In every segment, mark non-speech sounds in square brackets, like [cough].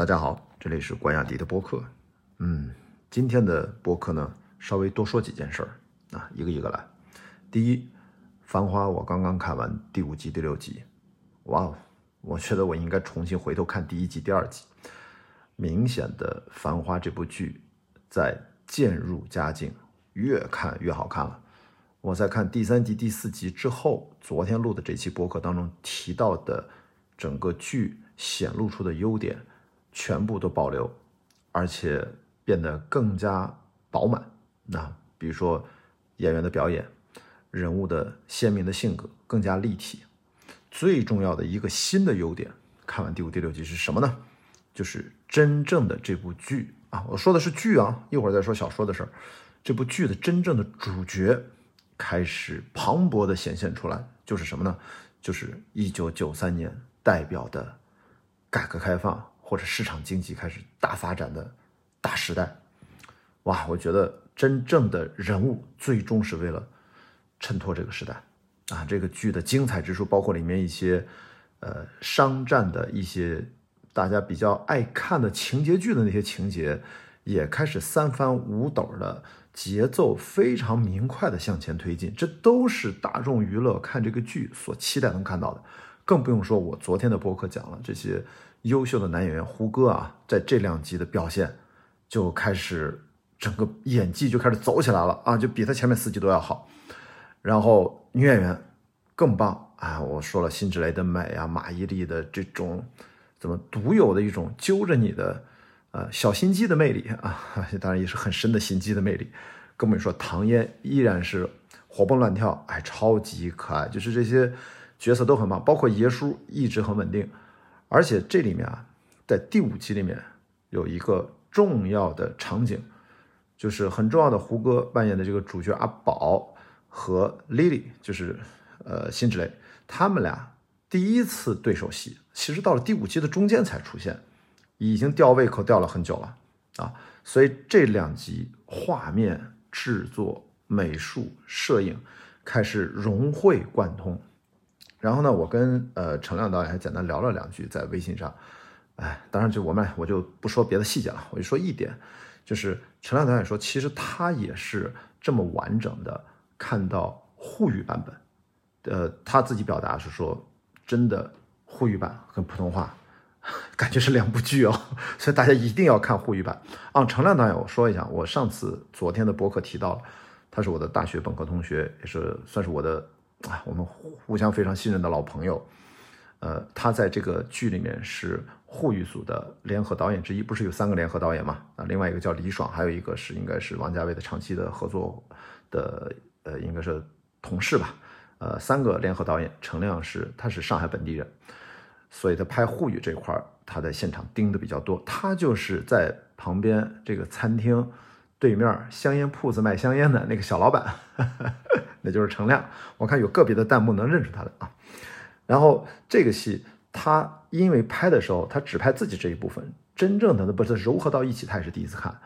大家好，这里是关雅迪的播客。嗯，今天的播客呢，稍微多说几件事儿啊，一个一个来。第一，《繁花》我刚刚看完第五集、第六集，哇哦，我觉得我应该重新回头看第一集、第二集。明显的，《繁花》这部剧在渐入佳境，越看越好看了。我在看第三集、第四集之后，昨天录的这期播客当中提到的整个剧显露出的优点。全部都保留，而且变得更加饱满。那比如说演员的表演，人物的鲜明的性格更加立体。最重要的一个新的优点，看完第五、第六集是什么呢？就是真正的这部剧啊，我说的是剧啊，一会儿再说小说的事儿。这部剧的真正的主角开始磅礴的显现出来，就是什么呢？就是一九九三年代表的改革开放。或者市场经济开始大发展的大时代，哇！我觉得真正的人物最终是为了衬托这个时代啊。这个剧的精彩之处，包括里面一些呃商战的一些大家比较爱看的情节剧的那些情节，也开始三番五斗的节奏非常明快的向前推进。这都是大众娱乐看这个剧所期待能看到的，更不用说我昨天的播客讲了这些。优秀的男演员胡歌啊，在这两集的表现就开始整个演技就开始走起来了啊，就比他前面四集都要好。然后女演员更棒啊，我说了辛芷蕾的美啊，马伊琍的这种怎么独有的一种揪着你的呃小心机的魅力啊，当然也是很深的心机的魅力。更不用说唐嫣依然是活蹦乱跳，哎，超级可爱，就是这些角色都很棒，包括爷叔一直很稳定。而且这里面啊，在第五集里面有一个重要的场景，就是很重要的胡歌扮演的这个主角阿宝和 Lily，就是呃辛芷蕾，他们俩第一次对手戏，其实到了第五集的中间才出现，已经吊胃口吊了很久了啊，所以这两集画面制作、美术、摄影开始融会贯通。然后呢，我跟呃陈亮导演还简单聊了两句，在微信上，哎，当然就我们我就不说别的细节了，我就说一点，就是陈亮导演说，其实他也是这么完整的看到沪语版本，呃，他自己表达是说，真的沪语版跟普通话 [laughs] 感觉是两部剧哦，[laughs] 所以大家一定要看沪语版。啊，陈亮导演，我说一下，我上次昨天的博客提到了，他是我的大学本科同学，也是算是我的。啊，我们互相非常信任的老朋友，呃，他在这个剧里面是沪语组的联合导演之一，不是有三个联合导演嘛？啊，另外一个叫李爽，还有一个是应该是王家卫的长期的合作的，呃，应该是同事吧？呃，三个联合导演，陈亮是他是上海本地人，所以他拍沪语这块，他在现场盯的比较多，他就是在旁边这个餐厅。对面香烟铺子卖香烟的那个小老板，[laughs] 那就是程亮。我看有个别的弹幕能认出他的啊。然后这个戏他因为拍的时候他只拍自己这一部分，真正的不是糅合到一起，他也是第一次看。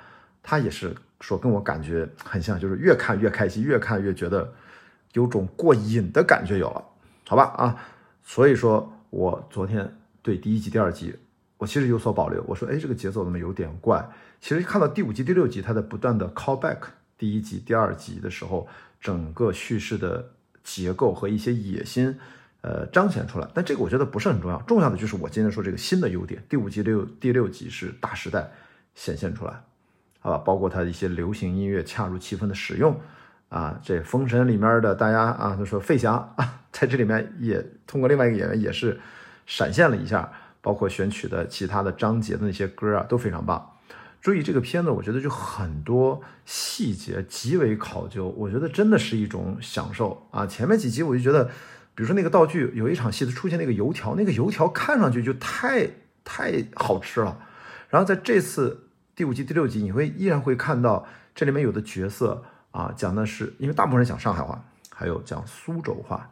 他也是说跟我感觉很像，就是越看越开心，越看越觉得有种过瘾的感觉有了，好吧啊。所以说我昨天对第一集、第二集。我其实有所保留，我说，哎，这个节奏怎么有点怪？其实看到第五集、第六集，他在不断的 call back 第一集、第二集的时候，整个叙事的结构和一些野心，呃，彰显出来。但这个我觉得不是很重要，重要的就是我今天说这个新的优点。第五集六第六集是大时代显现出来，好吧？包括它的一些流行音乐恰如其分的使用，啊，这《封神》里面的大家啊，就说费翔啊，在这里面也通过另外一个演员也是闪现了一下。包括选取的其他的章节的那些歌啊，都非常棒。注意这个片子，我觉得就很多细节极为考究，我觉得真的是一种享受啊。前面几集我就觉得，比如说那个道具，有一场戏的出现那个油条，那个油条看上去就太太好吃了。然后在这次第五集第六集，你会依然会看到这里面有的角色啊，讲的是因为大部分人讲上海话，还有讲苏州话，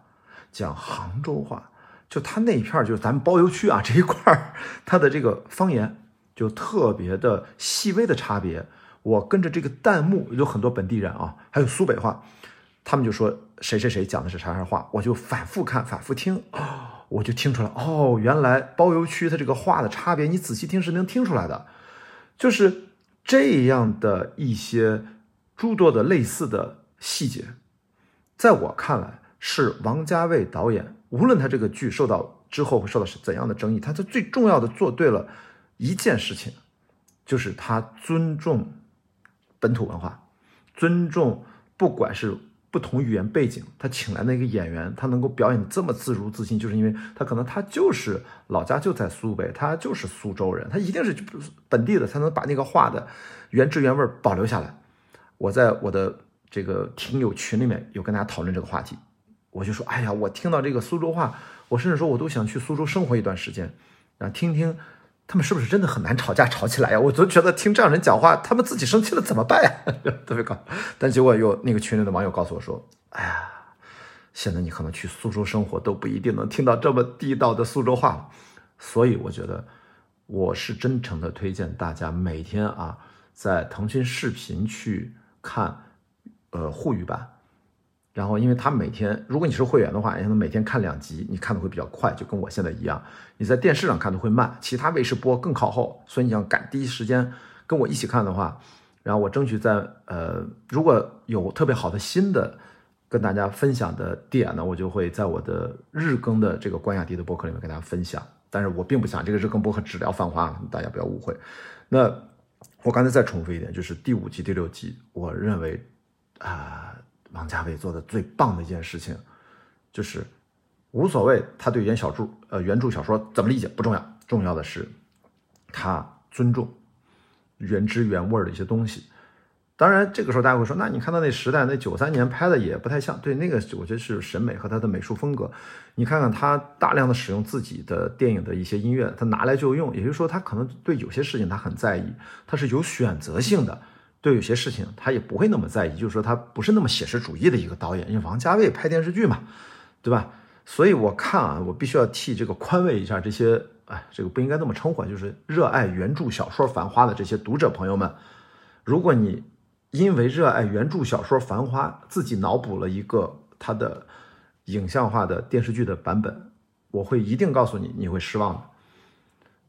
讲杭州话。就他那一片儿，就是咱们包邮区啊这一块儿，他的这个方言就特别的细微的差别。我跟着这个弹幕有很多本地人啊，还有苏北话，他们就说谁谁谁讲的是啥啥话，我就反复看，反复听。我就听出来，哦，原来包邮区它这个话的差别，你仔细听是能听出来的，就是这样的一些诸多的类似的细节，在我看来是王家卫导演，无论他这个剧受到之后会受到是怎样的争议，他他最重要的做对了一件事情，就是他尊重本土文化，尊重不管是。不同语言背景，他请来那个演员，他能够表演这么自如自信，就是因为他可能他就是老家就在苏北，他就是苏州人，他一定是本地的，才能把那个话的原汁原味保留下来。我在我的这个听友群里面有跟大家讨论这个话题，我就说，哎呀，我听到这个苏州话，我甚至说我都想去苏州生活一段时间，然后听听。他们是不是真的很难吵架吵起来呀？我都觉得听这样人讲话，他们自己生气了怎么办呀？[laughs] 特别搞。但结果有那个群里的网友告诉我说：“哎呀，现在你可能去苏州生活都不一定能听到这么地道的苏州话了。”所以我觉得，我是真诚的推荐大家每天啊，在腾讯视频去看，呃，沪语版。然后，因为他每天，如果你是会员的话，你可能每天看两集，你看的会比较快，就跟我现在一样。你在电视上看的会慢，其他卫视播更靠后，所以你要赶第一时间跟我一起看的话，然后我争取在呃，如果有特别好的新的跟大家分享的点呢，我就会在我的日更的这个关雅迪的博客里面跟大家分享。但是我并不想这个日更博客只聊泛化，大家不要误会。那我刚才再重复一点，就是第五集、第六集，我认为啊。王家卫做的最棒的一件事情，就是无所谓他对原小著呃原著小说怎么理解不重要，重要的是他尊重原汁原味的一些东西。当然，这个时候大家会说，那你看到那时代那九三年拍的也不太像，对那个我觉得是审美和他的美术风格。你看看他大量的使用自己的电影的一些音乐，他拿来就用，也就是说他可能对有些事情他很在意，他是有选择性的。对有些事情他也不会那么在意，就是说他不是那么写实主义的一个导演，因为王家卫拍电视剧嘛，对吧？所以我看啊，我必须要替这个宽慰一下这些，哎，这个不应该那么称呼，就是热爱原著小说《繁花》的这些读者朋友们。如果你因为热爱原著小说《繁花》，自己脑补了一个他的影像化的电视剧的版本，我会一定告诉你，你会失望的。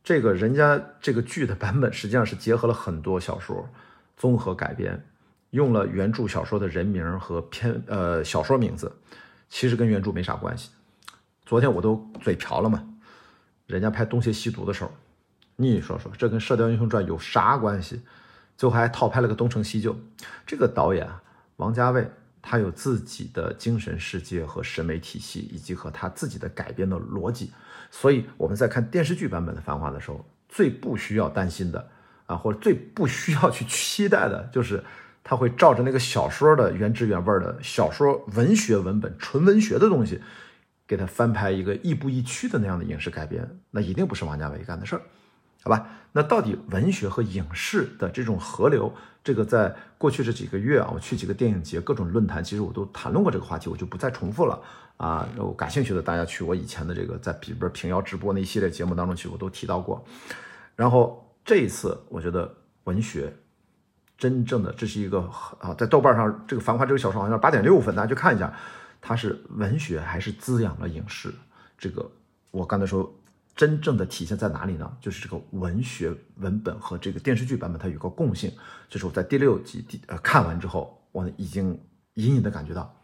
这个人家这个剧的版本实际上是结合了很多小说。综合改编，用了原著小说的人名和片呃小说名字，其实跟原著没啥关系。昨天我都嘴瓢了嘛，人家拍《东邪西毒》的时候，你说说这跟《射雕英雄传》有啥关系？最后还套拍了个《东成西就》。这个导演，王家卫，他有自己的精神世界和审美体系，以及和他自己的改编的逻辑。所以我们在看电视剧版本的《繁花》的时候，最不需要担心的。啊，或者最不需要去期待的，就是他会照着那个小说的原汁原味的小说文学文本、纯文学的东西，给他翻拍一个亦步亦趋的那样的影视改编，那一定不是王家卫干的事儿，好吧？那到底文学和影视的这种河流，这个在过去这几个月啊，我去几个电影节、各种论坛，其实我都谈论过这个话题，我就不再重复了啊。有感兴趣的，大家去我以前的这个在比如平遥直播那一系列节目当中去，我都提到过，然后。这一次，我觉得文学真正的这是一个啊，在豆瓣上这个《繁花》这个小说好像八点六分，大家去看一下，它是文学还是滋养了影视？这个我刚才说，真正的体现在哪里呢？就是这个文学文本和这个电视剧版本它有个共性，就是我在第六集第呃看完之后，我已经隐隐的感觉到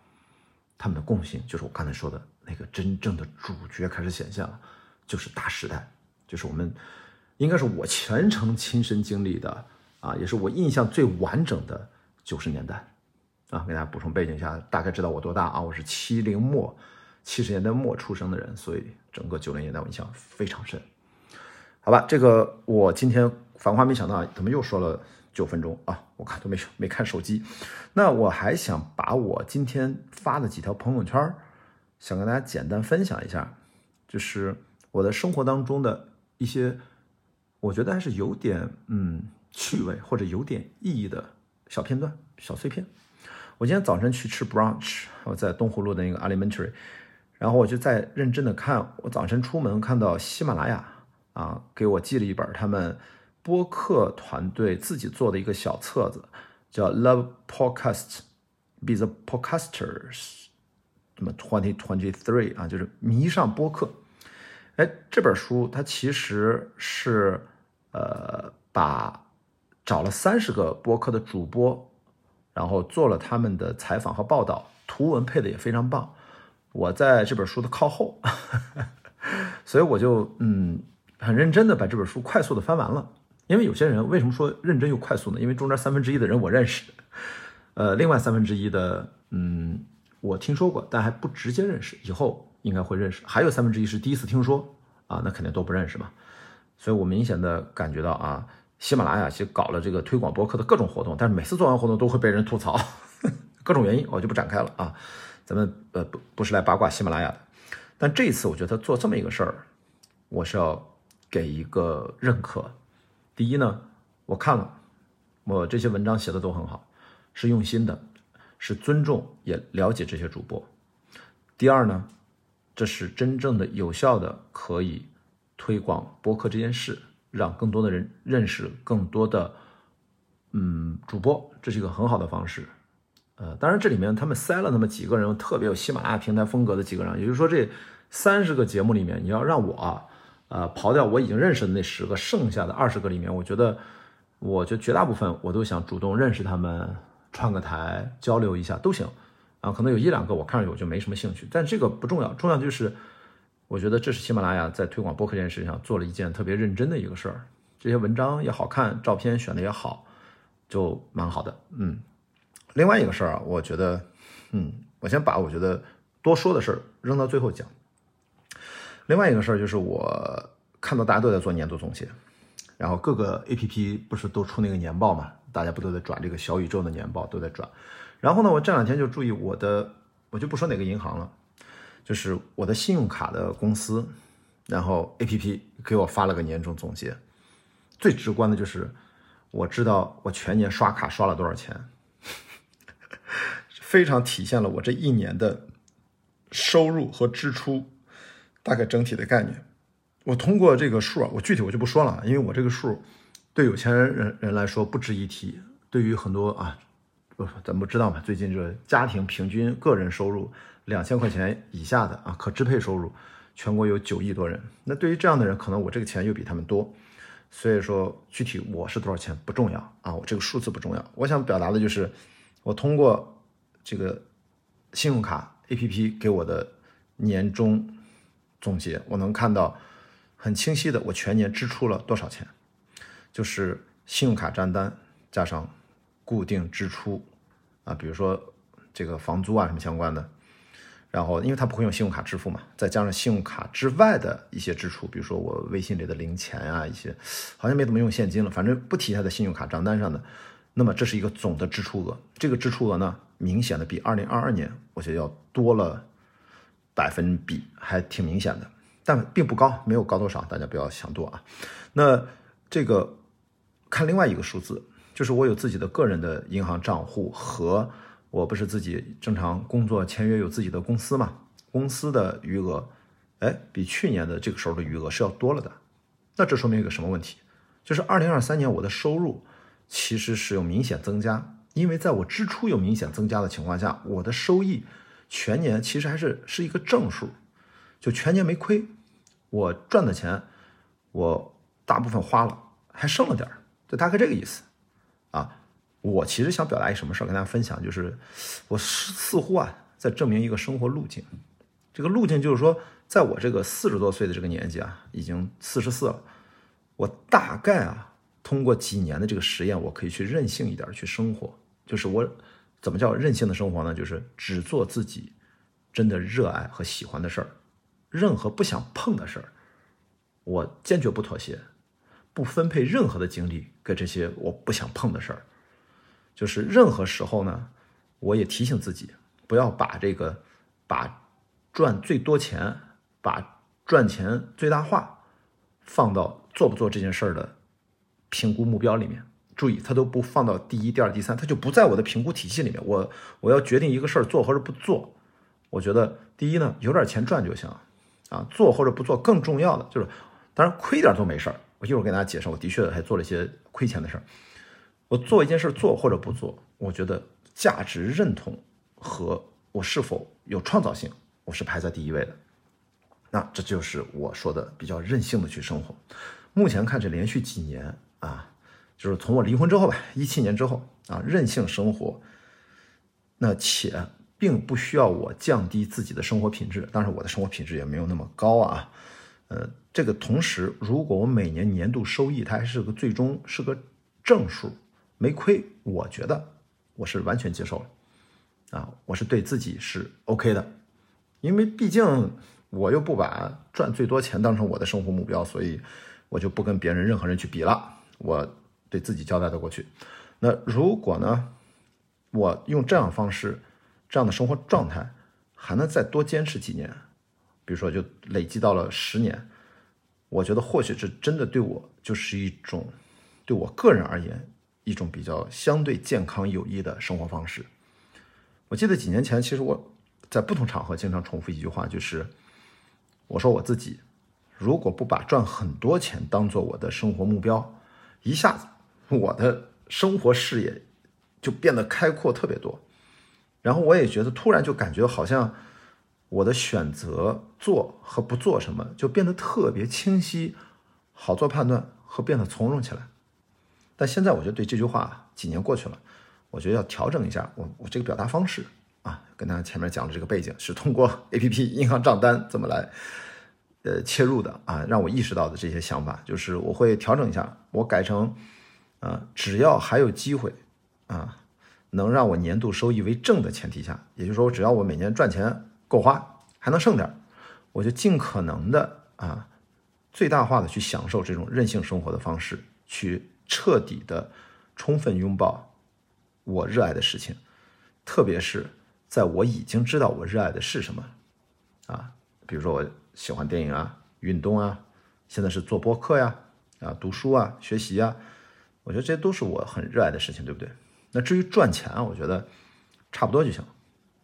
他们的共性，就是我刚才说的那个真正的主角开始显现了，就是大时代，就是我们。应该是我全程亲身经历的啊，也是我印象最完整的九十年代啊。给大家补充背景一下，大概知道我多大啊？我是七零末、七十年代末出生的人，所以整个九零年代我印象非常深。好吧，这个我今天繁花没想到怎么又说了九分钟啊？我看都没没看手机。那我还想把我今天发的几条朋友圈，想跟大家简单分享一下，就是我的生活当中的一些。我觉得还是有点嗯趣味或者有点意义的小片段、小碎片。我今天早晨去吃 brunch，我在东湖路的那个 Alimentary，然后我就在认真的看。我早晨出门看到喜马拉雅啊，给我寄了一本他们播客团队自己做的一个小册子，叫 Love Podcast Be the Podcasters，什么 Twenty Twenty Three 啊，就是迷上播客。哎，这本书它其实是呃把找了三十个播客的主播，然后做了他们的采访和报道，图文配的也非常棒。我在这本书的靠后，[laughs] 所以我就嗯很认真的把这本书快速的翻完了。因为有些人为什么说认真又快速呢？因为中间三分之一的人我认识，呃，另外三分之一的嗯我听说过，但还不直接认识，以后应该会认识。还有三分之一是第一次听说啊，那肯定都不认识嘛。所以我明显的感觉到啊，喜马拉雅其实搞了这个推广博客的各种活动，但是每次做完活动都会被人吐槽，[laughs] 各种原因我就不展开了啊。咱们呃不不是来八卦喜马拉雅的，但这一次我觉得做这么一个事儿，我是要给一个认可。第一呢，我看了，我这些文章写的都很好，是用心的，是尊重也了解这些主播。第二呢，这是真正的有效的可以推广播客这件事，让更多的人认识更多的嗯主播，这是一个很好的方式。呃，当然这里面他们塞了那么几个人，特别有喜马拉雅平台风格的几个人，也就是说这三十个节目里面，你要让我。呃，刨掉我已经认识的那十个，剩下的二十个里面，我觉得，我觉得绝大部分我都想主动认识他们，串个台交流一下都行，啊，可能有一两个我看着我就没什么兴趣，但这个不重要，重要就是，我觉得这是喜马拉雅在推广播客这件事情上做了一件特别认真的一个事儿，这些文章也好看，照片选的也好，就蛮好的，嗯，另外一个事儿啊，我觉得，嗯，我先把我觉得多说的事儿扔到最后讲。另外一个事儿就是我看到大家都在做年度总结，然后各个 A P P 不是都出那个年报嘛，大家不都在转这个小宇宙的年报都在转。然后呢，我这两天就注意我的，我就不说哪个银行了，就是我的信用卡的公司，然后 A P P 给我发了个年终总结。最直观的就是我知道我全年刷卡刷了多少钱，[laughs] 非常体现了我这一年的收入和支出。大概整体的概念，我通过这个数啊，我具体我就不说了，因为我这个数对有钱人人来说不值一提，对于很多啊，咱们不知道嘛，最近这家庭平均个人收入两千块钱以下的啊，可支配收入全国有九亿多人，那对于这样的人，可能我这个钱又比他们多，所以说具体我是多少钱不重要啊，我这个数字不重要，我想表达的就是我通过这个信用卡 APP 给我的年终。总结我能看到很清晰的，我全年支出了多少钱，就是信用卡账单加上固定支出啊，比如说这个房租啊什么相关的，然后因为他不会用信用卡支付嘛，再加上信用卡之外的一些支出，比如说我微信里的零钱啊一些，好像没怎么用现金了，反正不提他的信用卡账单上的，那么这是一个总的支出额，这个支出额呢明显的比二零二二年我觉得要多了。百分比还挺明显的，但并不高，没有高多少，大家不要想多啊。那这个看另外一个数字，就是我有自己的个人的银行账户和我不是自己正常工作签约有自己的公司嘛，公司的余额，哎，比去年的这个时候的余额是要多了的。那这说明一个什么问题？就是二零二三年我的收入其实是有明显增加，因为在我支出有明显增加的情况下，我的收益。全年其实还是是一个正数，就全年没亏，我赚的钱，我大部分花了，还剩了点儿，就大概这个意思，我其实想表达一什么事儿跟大家分享，就是我似乎啊在证明一个生活路径，这个路径就是说，在我这个四十多岁的这个年纪啊，已经四十四了，我大概啊通过几年的这个实验，我可以去任性一点去生活，就是我。怎么叫任性的生活呢？就是只做自己真的热爱和喜欢的事儿，任何不想碰的事儿，我坚决不妥协，不分配任何的精力给这些我不想碰的事儿。就是任何时候呢，我也提醒自己，不要把这个把赚最多钱、把赚钱最大化放到做不做这件事儿的评估目标里面。注意，他都不放到第一、第二、第三，他就不在我的评估体系里面。我我要决定一个事儿做或者不做，我觉得第一呢，有点钱赚就行，啊，做或者不做更重要的就是，当然亏点都没事儿。我一会儿给大家解释，我的确还做了一些亏钱的事儿。我做一件事做或者不做，我觉得价值认同和我是否有创造性，我是排在第一位的。那这就是我说的比较任性的去生活。目前看，这连续几年啊，就是从我离婚之后吧，一七年之后啊，任性生活。那且并不需要我降低自己的生活品质，当然我的生活品质也没有那么高啊。呃，这个同时，如果我每年年度收益它还是个最终是个正数，没亏，我觉得我是完全接受了啊，我是对自己是 OK 的，因为毕竟我又不把赚最多钱当成我的生活目标，所以。我就不跟别人任何人去比了，我对自己交代的过去。那如果呢，我用这样方式，这样的生活状态，还能再多坚持几年，比如说就累积到了十年，我觉得或许这真的对我就是一种，对我个人而言，一种比较相对健康有益的生活方式。我记得几年前，其实我在不同场合经常重复一句话，就是我说我自己。如果不把赚很多钱当做我的生活目标，一下子我的生活视野就变得开阔特别多。然后我也觉得突然就感觉好像我的选择做和不做什么就变得特别清晰，好做判断和变得从容起来。但现在我觉得对这句话几年过去了，我觉得要调整一下我我这个表达方式啊，跟大家前面讲的这个背景是通过 A P P 银行账单怎么来。呃，切入的啊，让我意识到的这些想法，就是我会调整一下，我改成，啊，只要还有机会，啊，能让我年度收益为正的前提下，也就是说，只要我每年赚钱够花，还能剩点，我就尽可能的啊，最大化的去享受这种任性生活的方式，去彻底的充分拥抱我热爱的事情，特别是在我已经知道我热爱的是什么，啊，比如说我。喜欢电影啊，运动啊，现在是做播客呀，啊，读书啊，学习啊，我觉得这些都是我很热爱的事情，对不对？那至于赚钱啊，我觉得差不多就行。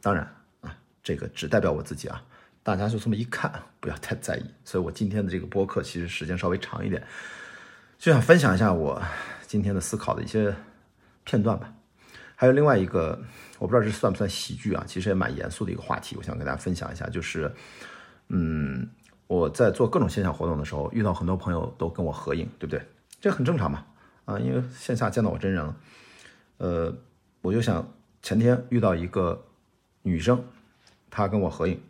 当然啊，这个只代表我自己啊，大家就这么一看，不要太在意。所以我今天的这个播客其实时间稍微长一点，就想分享一下我今天的思考的一些片段吧。还有另外一个，我不知道这算不算喜剧啊？其实也蛮严肃的一个话题，我想跟大家分享一下，就是。嗯，我在做各种线下活动的时候，遇到很多朋友都跟我合影，对不对？这很正常嘛，啊，因为线下见到我真人了。呃，我就想前天遇到一个女生，她跟我合影，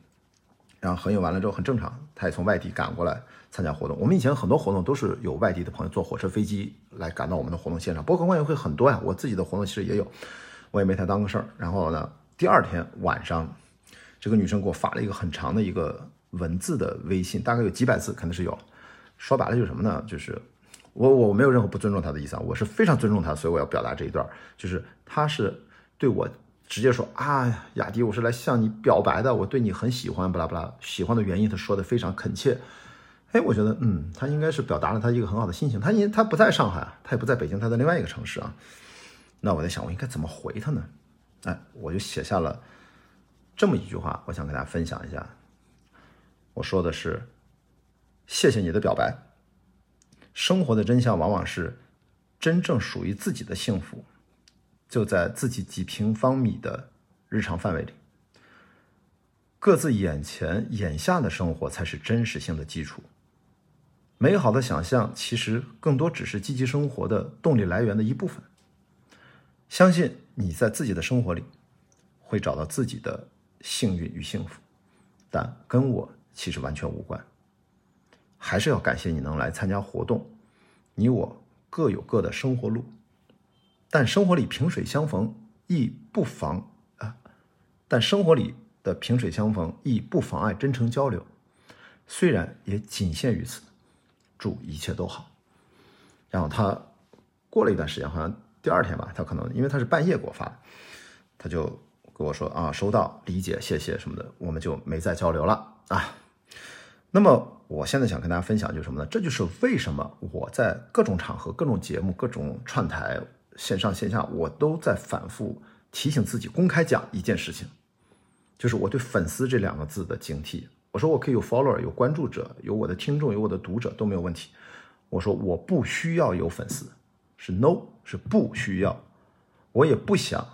然后合影完了之后很正常，她也从外地赶过来参加活动。我们以前很多活动都是有外地的朋友坐火车、飞机来赶到我们的活动现场，包括观影会很多呀。我自己的活动其实也有，我也没太当个事儿。然后呢，第二天晚上，这个女生给我发了一个很长的一个。文字的微信大概有几百字，肯定是有。说白了就是什么呢？就是我我没有任何不尊重她的意思啊，我是非常尊重她，所以我要表达这一段，就是她是对我直接说啊，雅迪，我是来向你表白的，我对你很喜欢，巴拉巴拉，喜欢的原因他说的非常恳切。哎，我觉得嗯，他应该是表达了他一个很好的心情。他因他不在上海，他也不在北京，他在另外一个城市啊。那我在想，我应该怎么回他呢？哎，我就写下了这么一句话，我想跟大家分享一下。我说的是，谢谢你的表白。生活的真相往往是，真正属于自己的幸福，就在自己几平方米的日常范围里。各自眼前眼下的生活才是真实性的基础。美好的想象其实更多只是积极生活的动力来源的一部分。相信你在自己的生活里，会找到自己的幸运与幸福，但跟我。其实完全无关，还是要感谢你能来参加活动。你我各有各的生活路，但生活里萍水相逢亦不妨啊。但生活里的萍水相逢亦不妨碍真诚交流，虽然也仅限于此。祝一切都好。然后他过了一段时间，好像第二天吧，他可能因为他是半夜给我发的，他就跟我说啊，收到，理解，谢谢什么的，我们就没再交流了啊。那么，我现在想跟大家分享就是什么呢？这就是为什么我在各种场合、各种节目、各种串台、线上线下，我都在反复提醒自己，公开讲一件事情，就是我对粉丝这两个字的警惕。我说我可以有 follower、有关注者、有我的听众、有我的读者都没有问题。我说我不需要有粉丝，是 no，是不需要。我也不想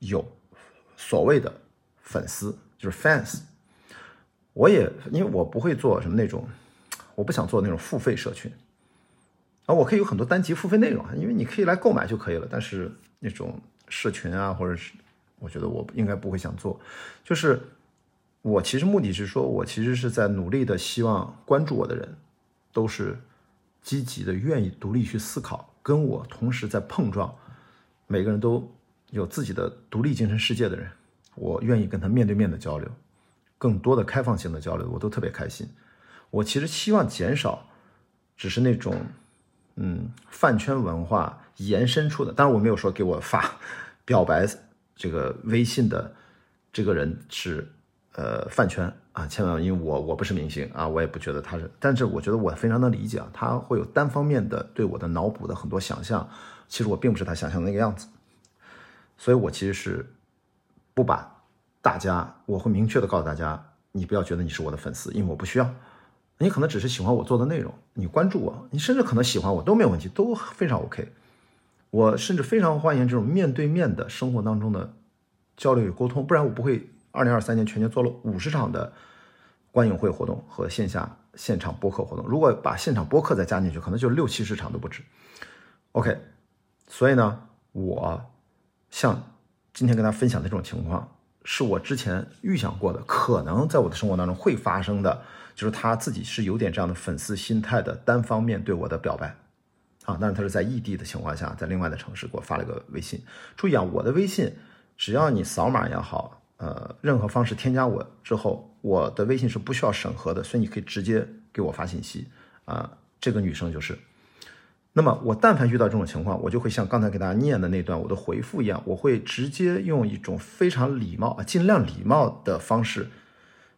有所谓的粉丝，就是 fans。我也因为我不会做什么那种，我不想做那种付费社群啊，我可以有很多单集付费内容啊，因为你可以来购买就可以了。但是那种社群啊，或者是我觉得我应该不会想做，就是我其实目的是说，我其实是在努力的希望关注我的人都是积极的，愿意独立去思考，跟我同时在碰撞，每个人都有自己的独立精神世界的人，我愿意跟他面对面的交流。更多的开放性的交流，我都特别开心。我其实希望减少，只是那种，嗯，饭圈文化延伸出的。当然，我没有说给我发表白这个微信的这个人是呃饭圈啊，千万，因为我我不是明星啊，我也不觉得他是。但是我觉得我非常能理解啊，他会有单方面的对我的脑补的很多想象，其实我并不是他想象的那个样子。所以我其实是不把。大家，我会明确的告诉大家，你不要觉得你是我的粉丝，因为我不需要。你可能只是喜欢我做的内容，你关注我，你甚至可能喜欢我都没有问题，都非常 OK。我甚至非常欢迎这种面对面的生活当中的交流与沟通，不然我不会二零二三年全年做了五十场的观影会活动和线下现场播客活动。如果把现场播客再加进去，可能就六七十场都不止。OK，所以呢，我像今天跟大家分享的这种情况。是我之前预想过的，可能在我的生活当中会发生的，就是他自己是有点这样的粉丝心态的，单方面对我的表白，啊，但是他是在异地的情况下，在另外的城市给我发了个微信。注意啊，我的微信，只要你扫码也好，呃，任何方式添加我之后，我的微信是不需要审核的，所以你可以直接给我发信息啊。这个女生就是。那么我但凡遇到这种情况，我就会像刚才给大家念的那段我的回复一样，我会直接用一种非常礼貌啊，尽量礼貌的方式，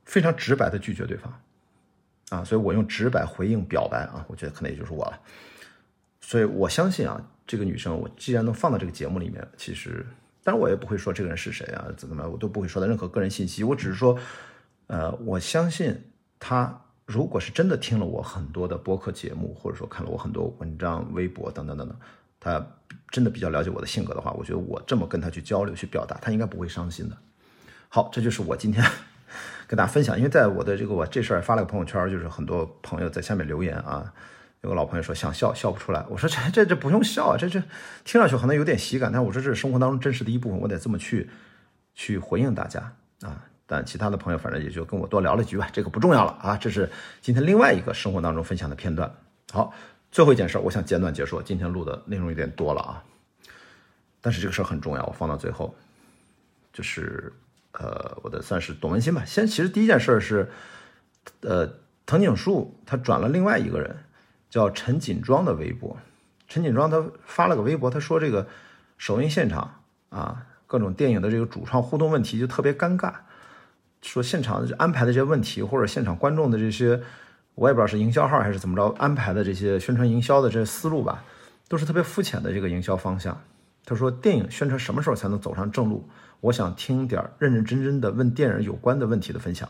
非常直白的拒绝对方，啊，所以我用直白回应表白啊，我觉得可能也就是我了。所以我相信啊，这个女生我既然能放到这个节目里面，其实当然我也不会说这个人是谁啊，怎么怎么我都不会说的任何个人信息，我只是说，呃，我相信她。如果是真的听了我很多的播客节目，或者说看了我很多文章、微博等等等等，他真的比较了解我的性格的话，我觉得我这么跟他去交流、去表达，他应该不会伤心的。好，这就是我今天跟大家分享。因为在我的这个我这事儿发了个朋友圈，就是很多朋友在下面留言啊，有个老朋友说想笑笑不出来，我说这 [laughs] 这这不用笑啊，这这听上去可能有点喜感，但我说这是生活当中真实的一部分，我得这么去去回应大家啊。但其他的朋友反正也就跟我多聊了几句吧，这个不重要了啊。这是今天另外一个生活当中分享的片段。好，最后一件事，我想简短结束。今天录的内容有点多了啊，但是这个事儿很重要，我放到最后。就是呃，我的算是董文新吧。先，其实第一件事是，呃，藤井树他转了另外一个人叫陈锦庄的微博。陈锦庄他发了个微博，他说这个首映现场啊，各种电影的这个主创互动问题就特别尴尬。说现场安排的这些问题，或者现场观众的这些，我也不知道是营销号还是怎么着安排的这些宣传营销的这些思路吧，都是特别肤浅的这个营销方向。他说电影宣传什么时候才能走上正路？我想听点认认真真的问电影有关的问题的分享。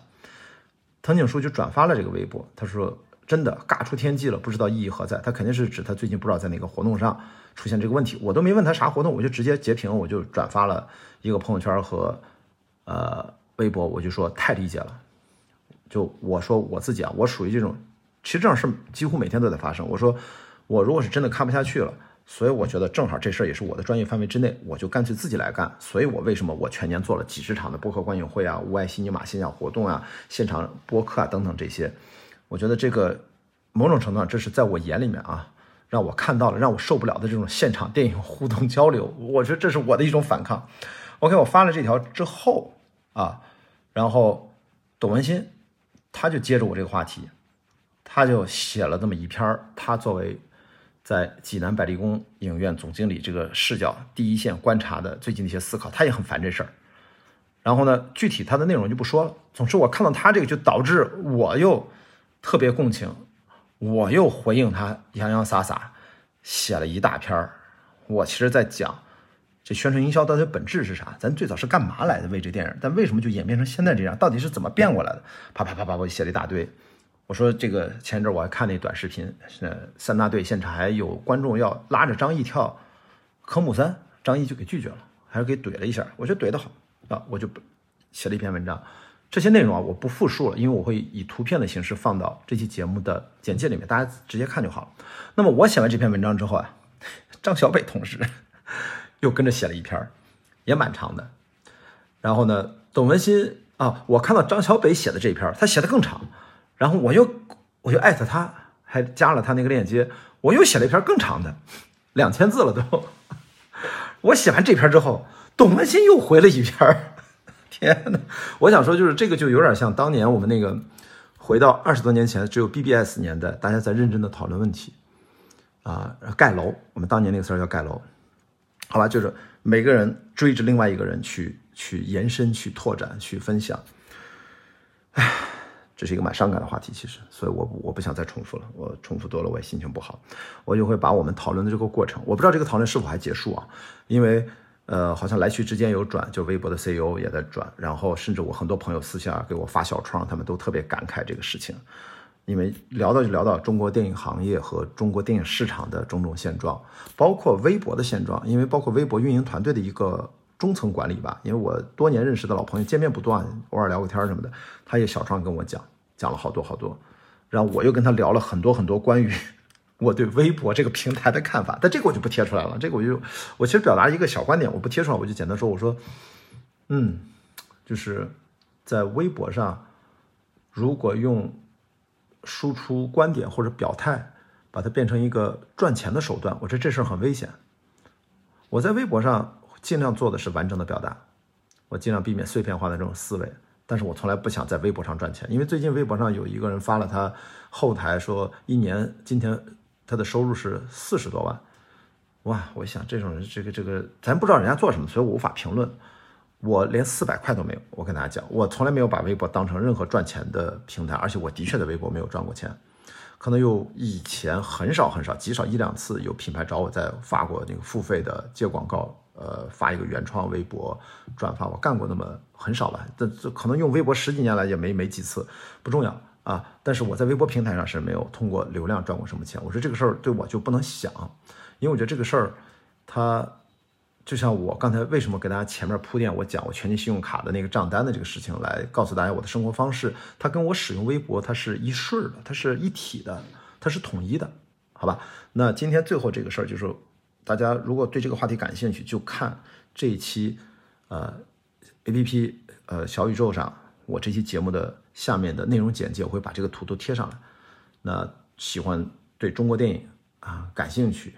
藤井树就转发了这个微博，他说真的尬出天际了，不知道意义何在。他肯定是指他最近不知道在哪个活动上出现这个问题，我都没问他啥活动，我就直接截屏，我就转发了一个朋友圈和呃。微博我就说太理解了，就我说我自己啊，我属于这种，其实这种事几乎每天都在发生。我说我如果是真的看不下去了，所以我觉得正好这事儿也是我的专业范围之内，我就干脆自己来干。所以我为什么我全年做了几十场的播客观影会啊、无爱西尼玛线下活动啊、现场播客啊等等这些，我觉得这个某种程度上这是在我眼里面啊，让我看到了让我受不了的这种现场电影互动交流，我觉得这是我的一种反抗。OK，我发了这条之后啊。然后，董文新，他就接着我这个话题，他就写了这么一篇他作为在济南百丽宫影院总经理这个视角第一线观察的最近的一些思考，他也很烦这事儿。然后呢，具体他的内容就不说了。总之，我看到他这个，就导致我又特别共情，我又回应他洋洋洒洒写了一大篇。我其实在讲。这宣传营销到底本质是啥？咱最早是干嘛来的？为这电影，但为什么就演变成现在这样？到底是怎么变过来的？啪啪啪啪，我写了一大堆。我说这个前一阵我还看那短视频，是三大队现场还有观众要拉着张译跳科目三，张译就给拒绝了，还是给怼了一下。我觉得怼得好啊，我就写了一篇文章，这些内容啊，我不复述了，因为我会以图片的形式放到这期节目的简介里面，大家直接看就好了。那么我写完这篇文章之后啊，张小北同志又跟着写了一篇，也蛮长的。然后呢，董文新啊，我看到张小北写的这篇，他写的更长，然后我又我就艾特他，还加了他那个链接，我又写了一篇更长的，两千字了都。[laughs] 我写完这篇之后，董文新又回了一篇。天呐，我想说，就是这个就有点像当年我们那个回到二十多年前，只有 BBS 年代，大家在认真的讨论问题啊，盖楼。我们当年那个词儿叫盖楼，好吧，就是每个人追着另外一个人去去延伸、去拓展、去分享。唉，这是一个蛮伤感的话题，其实，所以我我不想再重复了，我重复多了我也心情不好，我就会把我们讨论的这个过程，我不知道这个讨论是否还结束啊，因为。呃，好像来去之间有转，就微博的 CEO 也在转，然后甚至我很多朋友私下给我发小窗，他们都特别感慨这个事情，因为聊到就聊到中国电影行业和中国电影市场的种种现状，包括微博的现状，因为包括微博运营团队的一个中层管理吧，因为我多年认识的老朋友见面不断，偶尔聊个天什么的，他也小窗跟我讲，讲了好多好多，然后我又跟他聊了很多很多关于。[laughs] 我对微博这个平台的看法，但这个我就不贴出来了。这个我就，我其实表达一个小观点，我不贴出来，我就简单说，我说，嗯，就是在微博上，如果用输出观点或者表态，把它变成一个赚钱的手段，我觉得这事儿很危险。我在微博上尽量做的是完整的表达，我尽量避免碎片化的这种思维，但是我从来不想在微博上赚钱，因为最近微博上有一个人发了他后台说，一年今天。他的收入是四十多万，哇！我想这种人，这个这个，咱不知道人家做什么，所以我无法评论。我连四百块都没有。我跟大家讲，我从来没有把微博当成任何赚钱的平台，而且我的确在微博没有赚过钱。可能有以前很少很少，极少一两次有品牌找我在发过那个付费的接广告，呃，发一个原创微博转发，我干过那么很少吧。这这可能用微博十几年来也没没几次，不重要。啊！但是我在微博平台上是没有通过流量赚过什么钱。我说这个事儿对我就不能想，因为我觉得这个事儿，它就像我刚才为什么给大家前面铺垫，我讲我全金信用卡的那个账单的这个事情，来告诉大家我的生活方式，它跟我使用微博它是一顺的，它是一体的，它是统一的，好吧？那今天最后这个事儿就是，大家如果对这个话题感兴趣，就看这一期呃 A P P 呃小宇宙上我这期节目的。下面的内容简介我会把这个图都贴上来。那喜欢对中国电影啊感兴趣，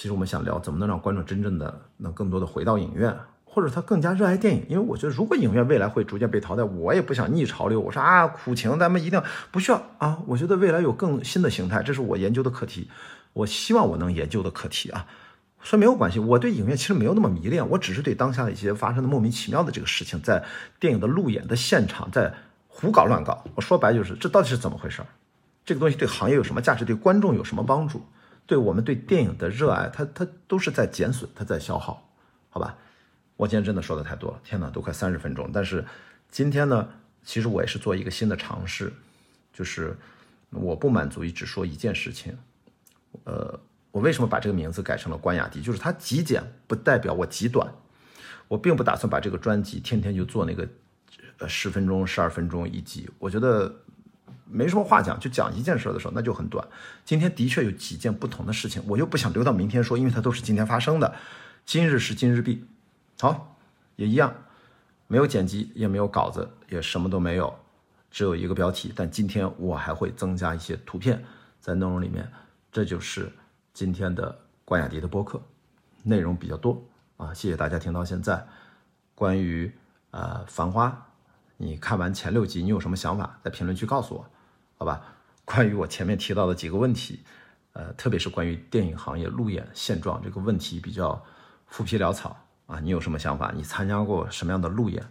其实我们想聊怎么能让观众真正的能更多的回到影院，或者他更加热爱电影。因为我觉得如果影院未来会逐渐被淘汰，我也不想逆潮流。我说啊苦情咱们一定不需要啊。我觉得未来有更新的形态，这是我研究的课题。我希望我能研究的课题啊。说没有关系，我对影院其实没有那么迷恋，我只是对当下的一些发生的莫名其妙的这个事情，在电影的路演的现场，在。胡搞乱搞，我说白就是这到底是怎么回事？这个东西对行业有什么价值？对观众有什么帮助？对我们对电影的热爱，它它都是在减损，它在消耗，好吧？我今天真的说的太多了，天哪，都快三十分钟。但是今天呢，其实我也是做一个新的尝试，就是我不满足于只说一件事情。呃，我为什么把这个名字改成了关雅迪？就是它极简不代表我极短，我并不打算把这个专辑天天就做那个。呃，十分钟、十二分钟一集，我觉得没什么话讲，就讲一件事的时候，那就很短。今天的确有几件不同的事情，我又不想留到明天说，因为它都是今天发生的。今日事今日毕，好，也一样，没有剪辑，也没有稿子，也什么都没有，只有一个标题。但今天我还会增加一些图片在内容里面，这就是今天的关雅迪的播客，内容比较多啊。谢谢大家听到现在，关于呃《繁花》。你看完前六集，你有什么想法？在评论区告诉我，好吧？关于我前面提到的几个问题，呃，特别是关于电影行业路演现状这个问题，比较浮皮潦草啊。你有什么想法？你参加过什么样的路演？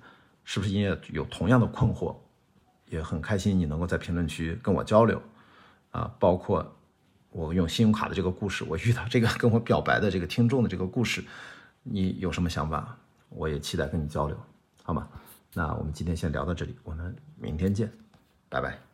是不是也有同样的困惑？也很开心你能够在评论区跟我交流啊。包括我用信用卡的这个故事，我遇到这个跟我表白的这个听众的这个故事，你有什么想法？我也期待跟你交流，好吗？那我们今天先聊到这里，我们明天见，拜拜。